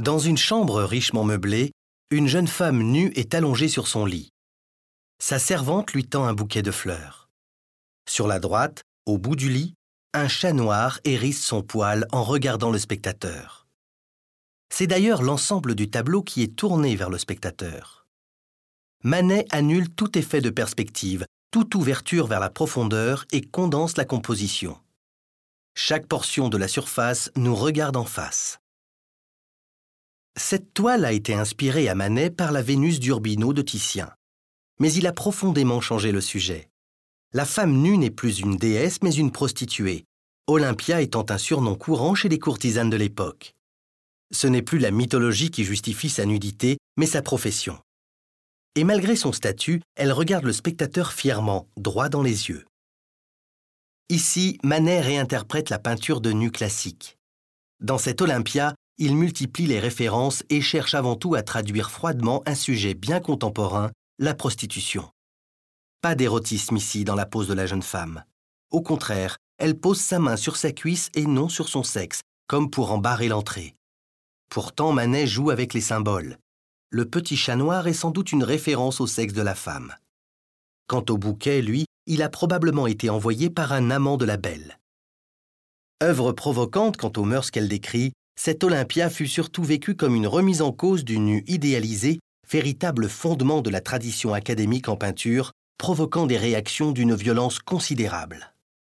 Dans une chambre richement meublée, une jeune femme nue est allongée sur son lit. Sa servante lui tend un bouquet de fleurs. Sur la droite, au bout du lit, un chat noir hérisse son poil en regardant le spectateur. C'est d'ailleurs l'ensemble du tableau qui est tourné vers le spectateur. Manet annule tout effet de perspective, toute ouverture vers la profondeur et condense la composition. Chaque portion de la surface nous regarde en face. Cette toile a été inspirée à Manet par la Vénus d'Urbino de Titien. Mais il a profondément changé le sujet. La femme nue n'est plus une déesse mais une prostituée, Olympia étant un surnom courant chez les courtisanes de l'époque. Ce n'est plus la mythologie qui justifie sa nudité, mais sa profession. Et malgré son statut, elle regarde le spectateur fièrement, droit dans les yeux. Ici, Manet réinterprète la peinture de nu classique. Dans cette Olympia, il multiplie les références et cherche avant tout à traduire froidement un sujet bien contemporain, la prostitution. Pas d'érotisme ici dans la pose de la jeune femme. Au contraire, elle pose sa main sur sa cuisse et non sur son sexe, comme pour en barrer l'entrée. Pourtant, Manet joue avec les symboles. Le petit chat noir est sans doute une référence au sexe de la femme. Quant au bouquet, lui, il a probablement été envoyé par un amant de la belle. Œuvre provocante quant aux mœurs qu'elle décrit, cette Olympia fut surtout vécue comme une remise en cause du nu idéalisé, véritable fondement de la tradition académique en peinture, provoquant des réactions d'une violence considérable.